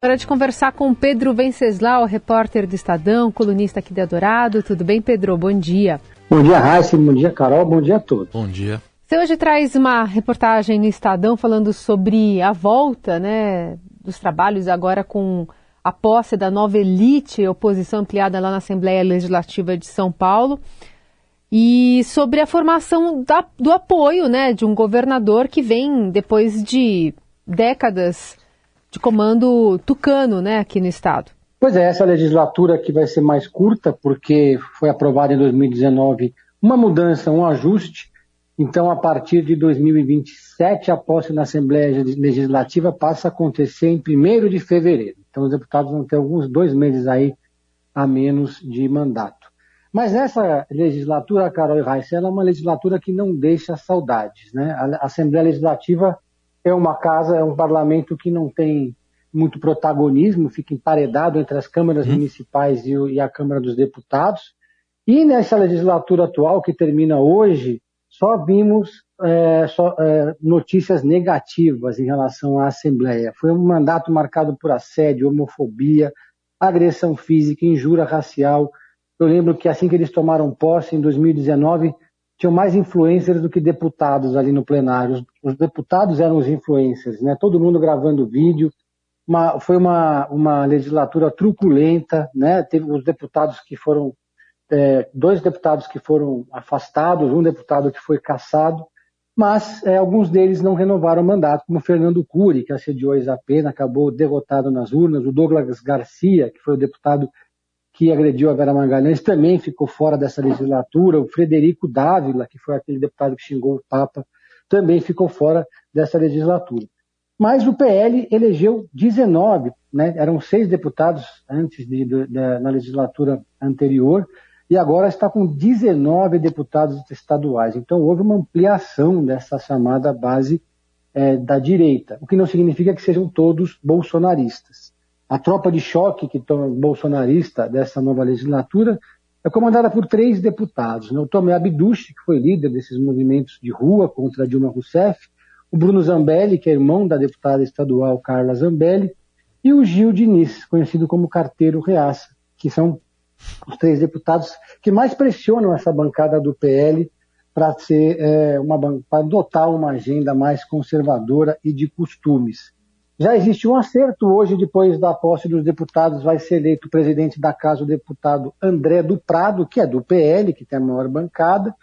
Hora de conversar com Pedro Venceslau, repórter do Estadão, colunista aqui de Adorado. Tudo bem, Pedro? Bom dia. Bom dia, Raíssa. Bom dia, Carol. Bom dia a todos. Bom dia. Você hoje traz uma reportagem no Estadão falando sobre a volta né, dos trabalhos agora com a posse da nova elite, oposição ampliada lá na Assembleia Legislativa de São Paulo, e sobre a formação da, do apoio né, de um governador que vem depois de décadas de comando tucano, né, aqui no estado. Pois é, essa legislatura que vai ser mais curta, porque foi aprovada em 2019 uma mudança, um ajuste. Então, a partir de 2027, a posse na Assembleia Legislativa passa a acontecer em 1 de fevereiro. Então, os deputados vão ter alguns dois meses aí a menos de mandato. Mas essa legislatura, Carol e Raíssa, ela é uma legislatura que não deixa saudades. Né? A Assembleia Legislativa é uma casa, é um parlamento que não tem muito protagonismo, fica emparedado entre as câmaras uhum. municipais e, e, a Câmara dos Deputados. E nessa legislatura atual, que termina hoje, só vimos é, só, é, notícias negativas em relação à Assembleia. Foi um mandato marcado por assédio, homofobia, agressão física, injúria racial. Eu lembro que assim que eles tomaram posse, em 2019, tinham mais influencers do que deputados ali no plenário. Os, os deputados eram os influencers, né? Todo mundo gravando vídeo. Uma, foi uma, uma legislatura truculenta, né? Teve os deputados que foram é, dois deputados que foram afastados, um deputado que foi cassado, mas é, alguns deles não renovaram o mandato, como Fernando Cury, que assediou a Isapena, acabou derrotado nas urnas, o Douglas Garcia, que foi o deputado que agrediu a Vera Magalhães, também ficou fora dessa legislatura. O Frederico Dávila, que foi aquele deputado que xingou o Papa, também ficou fora dessa legislatura. Mas o PL elegeu 19, né? eram seis deputados antes de, de, de, na legislatura anterior, e agora está com 19 deputados estaduais. Então houve uma ampliação dessa chamada base é, da direita, o que não significa que sejam todos bolsonaristas. A tropa de choque que toma bolsonarista dessa nova legislatura é comandada por três deputados. Né? O Tomé Abduch, que foi líder desses movimentos de rua contra Dilma Rousseff, o Bruno Zambelli, que é irmão da deputada estadual Carla Zambelli, e o Gil Diniz, conhecido como Carteiro Reaça, que são os três deputados que mais pressionam essa bancada do PL para ser é, uma para adotar uma agenda mais conservadora e de costumes. Já existe um acerto hoje, depois da posse dos deputados, vai ser eleito presidente da casa o deputado André do Prado, que é do PL, que tem a maior bancada,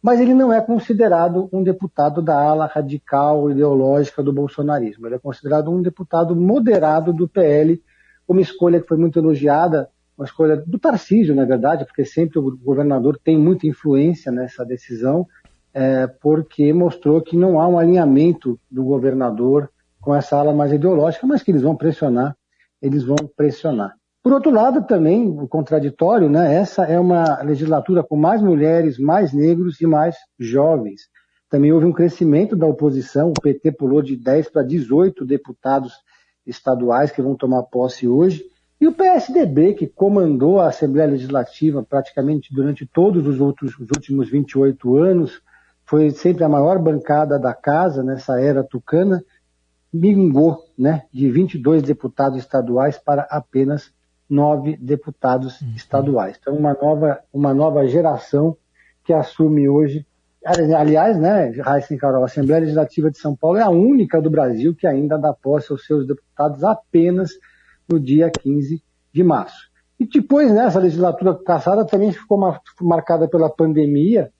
mas ele não é considerado um deputado da ala radical ideológica do bolsonarismo. Ele é considerado um deputado moderado do PL, uma escolha que foi muito elogiada, uma escolha do Tarcísio, na verdade, porque sempre o governador tem muita influência nessa decisão, é, porque mostrou que não há um alinhamento do governador com essa ala mais ideológica, mas que eles vão pressionar, eles vão pressionar. Por outro lado, também, o contraditório, né, essa é uma legislatura com mais mulheres, mais negros e mais jovens. Também houve um crescimento da oposição, o PT pulou de 10 para 18 deputados estaduais que vão tomar posse hoje, e o PSDB, que comandou a Assembleia Legislativa praticamente durante todos os, outros, os últimos 28 anos, foi sempre a maior bancada da casa nessa era tucana, mingou né, de 22 deputados estaduais para apenas nove deputados uhum. estaduais. Então, uma nova, uma nova geração que assume hoje. Aliás, né, Raíssa e Carol, a Assembleia Legislativa de São Paulo é a única do Brasil que ainda dá posse aos seus deputados apenas no dia 15 de março. E depois, né, essa legislatura passada também ficou marcada pela pandemia,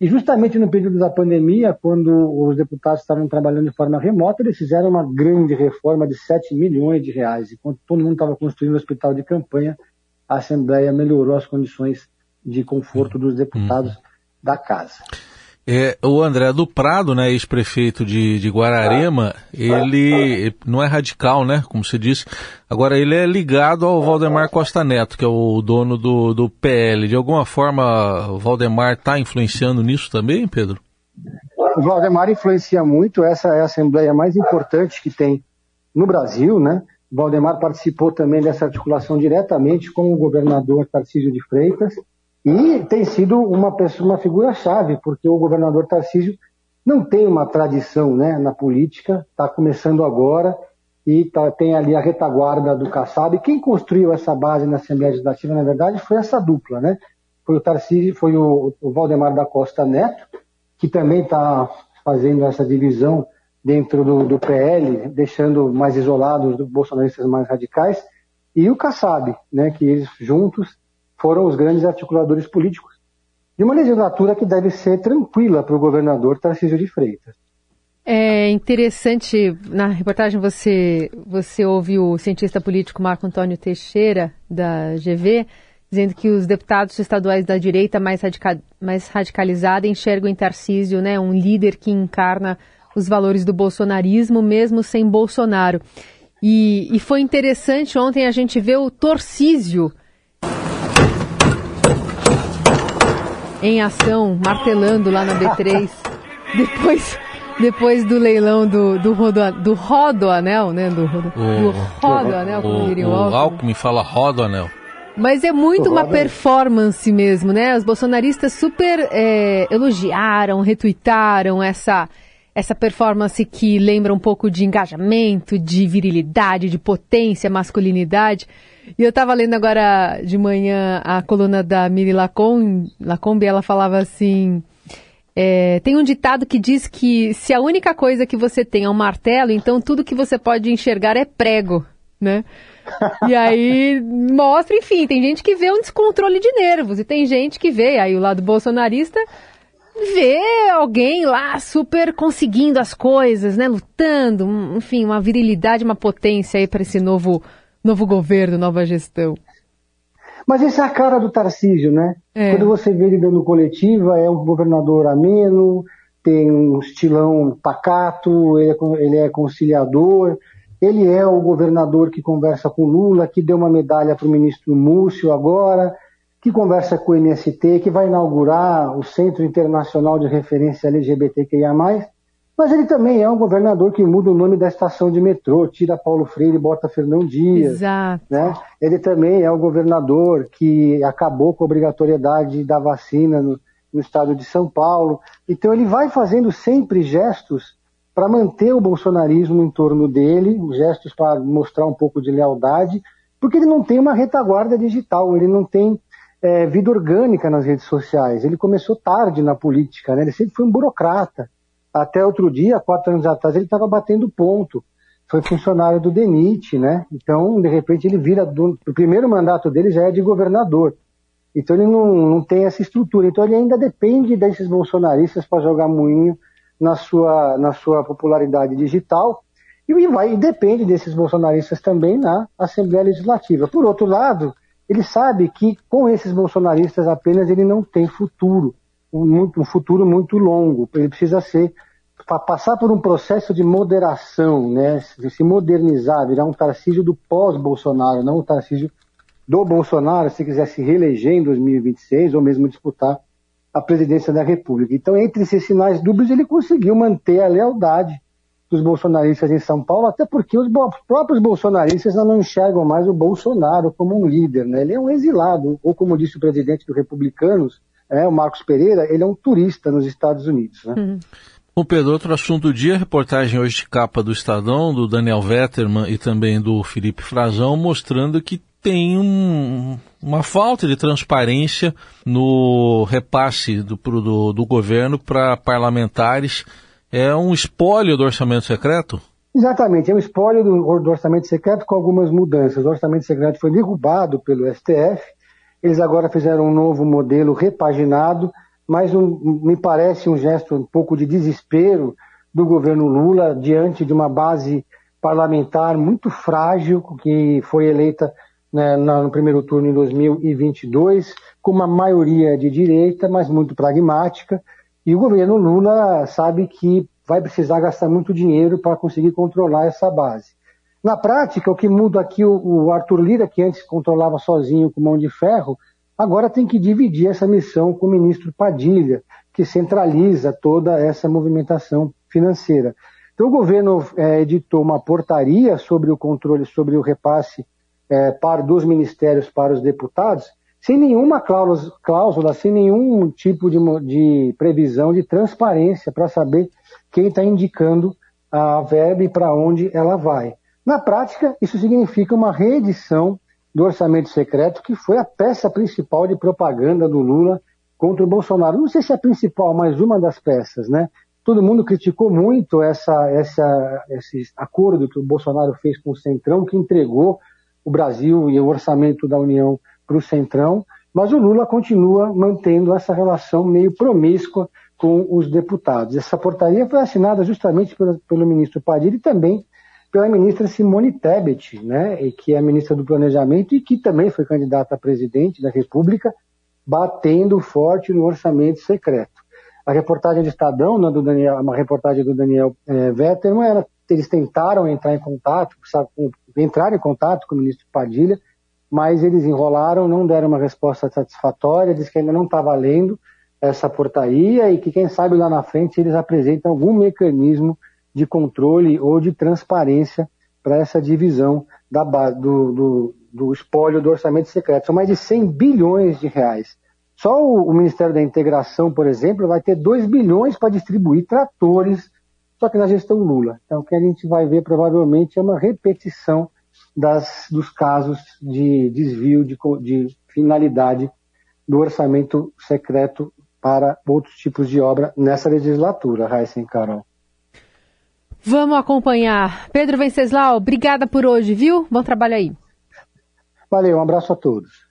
e justamente no período da pandemia, quando os deputados estavam trabalhando de forma remota, eles fizeram uma grande reforma de 7 milhões de reais. Enquanto todo mundo estava construindo o hospital de campanha, a Assembleia melhorou as condições de conforto dos deputados uhum. da casa. É, o André do Prado, né, ex-prefeito de, de Guararema, ele não é radical, né, como você disse. Agora, ele é ligado ao Valdemar Costa Neto, que é o dono do, do PL. De alguma forma, o Valdemar está influenciando nisso também, Pedro? O Valdemar influencia muito, essa é a assembleia mais importante que tem no Brasil, né? O Valdemar participou também dessa articulação diretamente com o governador Tarcísio de Freitas, e tem sido uma, pessoa, uma figura-chave, porque o governador Tarcísio não tem uma tradição né, na política, está começando agora, e tá, tem ali a retaguarda do Kassab. Quem construiu essa base na Assembleia Legislativa, na verdade, foi essa dupla, né? Foi o Tarcísio, foi o, o Valdemar da Costa Neto, que também está fazendo essa divisão dentro do, do, PL, deixando mais isolados os bolsonaristas mais radicais, e o Kassab, né, que eles juntos foram os grandes articuladores políticos de uma legislatura que deve ser tranquila para o governador Tarcísio de Freitas. É interessante, na reportagem você, você ouve o cientista político Marco Antônio Teixeira, da GV, dizendo que os deputados estaduais da direita mais, radica, mais radicalizada enxergam em Tarcísio né, um líder que encarna os valores do bolsonarismo, mesmo sem Bolsonaro. E, e foi interessante ontem a gente ver o Torcísio em ação, martelando lá na B3. Depois depois do leilão do, do, rodo, do Rodoanel, né? Do, do, do Rodoanel, como diria o, o Alckmin fala Rodoanel. Mas é muito uma performance mesmo, né? Os bolsonaristas super é, elogiaram, retuitaram essa, essa performance que lembra um pouco de engajamento, de virilidade, de potência, masculinidade. E eu estava lendo agora de manhã a coluna da Miri Lacombe, ela falava assim é, tem um ditado que diz que se a única coisa que você tem é um martelo, então tudo que você pode enxergar é prego, né? E aí mostra, enfim, tem gente que vê um descontrole de nervos e tem gente que vê, aí o lado bolsonarista vê alguém lá super conseguindo as coisas, né, lutando, enfim, uma virilidade, uma potência aí para esse novo novo governo, nova gestão. Mas essa é a cara do Tarcísio, né? É. Quando você vê ele dando coletiva, é um governador ameno, tem um estilão pacato, ele é, ele é conciliador, ele é o governador que conversa com Lula, que deu uma medalha para o ministro Múcio agora, que conversa com o MST, que vai inaugurar o Centro Internacional de Referência LGBTQIA+, mas ele também é um governador que muda o nome da estação de metrô, tira Paulo Freire e bota Fernão Dias. Exato. Né? Ele também é um governador que acabou com a obrigatoriedade da vacina no, no estado de São Paulo. Então ele vai fazendo sempre gestos para manter o bolsonarismo em torno dele, gestos para mostrar um pouco de lealdade, porque ele não tem uma retaguarda digital, ele não tem é, vida orgânica nas redes sociais. Ele começou tarde na política, né? ele sempre foi um burocrata. Até outro dia, quatro anos atrás, ele estava batendo ponto. Foi funcionário do DENIT, né? Então, de repente, ele vira. Do, o primeiro mandato dele já é de governador. Então, ele não, não tem essa estrutura. Então, ele ainda depende desses bolsonaristas para jogar moinho na sua, na sua popularidade digital. E, vai, e depende desses bolsonaristas também na Assembleia Legislativa. Por outro lado, ele sabe que com esses bolsonaristas apenas ele não tem futuro um, um futuro muito longo. Ele precisa ser passar por um processo de moderação, né? se modernizar, virar um Tarcísio do pós-Bolsonaro, não o Tarcísio do Bolsonaro, se quiser se reeleger em 2026 ou mesmo disputar a presidência da República. Então, entre esses sinais dúbios, ele conseguiu manter a lealdade dos bolsonaristas em São Paulo, até porque os próprios bolsonaristas não enxergam mais o Bolsonaro como um líder, né? Ele é um exilado, ou como disse o presidente dos republicanos, é, o Marcos Pereira, ele é um turista nos Estados Unidos. Né? Uhum. Bom, Pedro, outro assunto do dia, reportagem hoje de capa do Estadão, do Daniel Vetterman e também do Felipe Frazão, mostrando que tem um, uma falta de transparência no repasse do, do, do governo para parlamentares. É um espólio do orçamento secreto? Exatamente, é um espólio do, do orçamento secreto com algumas mudanças. O orçamento secreto foi derrubado pelo STF eles agora fizeram um novo modelo repaginado, mas um, me parece um gesto um pouco de desespero do governo Lula diante de uma base parlamentar muito frágil que foi eleita né, no primeiro turno em 2022, com uma maioria de direita, mas muito pragmática. E o governo Lula sabe que vai precisar gastar muito dinheiro para conseguir controlar essa base. Na prática, o que muda aqui, o, Arthur Lira, que antes controlava sozinho com mão de ferro, agora tem que dividir essa missão com o ministro Padilha, que centraliza toda essa movimentação financeira. Então, o governo é, editou uma portaria sobre o controle, sobre o repasse é, para, dos ministérios para os deputados, sem nenhuma cláusula, sem nenhum tipo de, de previsão de transparência para saber quem está indicando a verba e para onde ela vai. Na prática, isso significa uma reedição do orçamento secreto, que foi a peça principal de propaganda do Lula contra o Bolsonaro. Não sei se é a principal, mas uma das peças, né? Todo mundo criticou muito essa, essa, esse acordo que o Bolsonaro fez com o Centrão, que entregou o Brasil e o orçamento da União para o Centrão, mas o Lula continua mantendo essa relação meio promíscua com os deputados. Essa portaria foi assinada justamente pelo, pelo ministro Padilha e também pela ministra Simone Tebet, né, que é ministra do Planejamento e que também foi candidata a presidente da República, batendo forte no orçamento secreto. A reportagem do Estadão, né, do Daniel, uma reportagem do Daniel é, Vetterman, era, eles tentaram entrar em contato, sabe, entrar em contato com o ministro Padilha, mas eles enrolaram, não deram uma resposta satisfatória, diz que ainda não está valendo essa portaria e que quem sabe lá na frente eles apresentam algum mecanismo de controle ou de transparência para essa divisão da, do, do, do espólio do orçamento secreto. São mais de 100 bilhões de reais. Só o, o Ministério da Integração, por exemplo, vai ter 2 bilhões para distribuir tratores, só que na gestão Lula. Então, o que a gente vai ver provavelmente é uma repetição das, dos casos de desvio de, de finalidade do orçamento secreto para outros tipos de obra nessa legislatura, Raíssa e Carol. Vamos acompanhar. Pedro Venceslau, obrigada por hoje, viu? Bom trabalho aí. Valeu, um abraço a todos.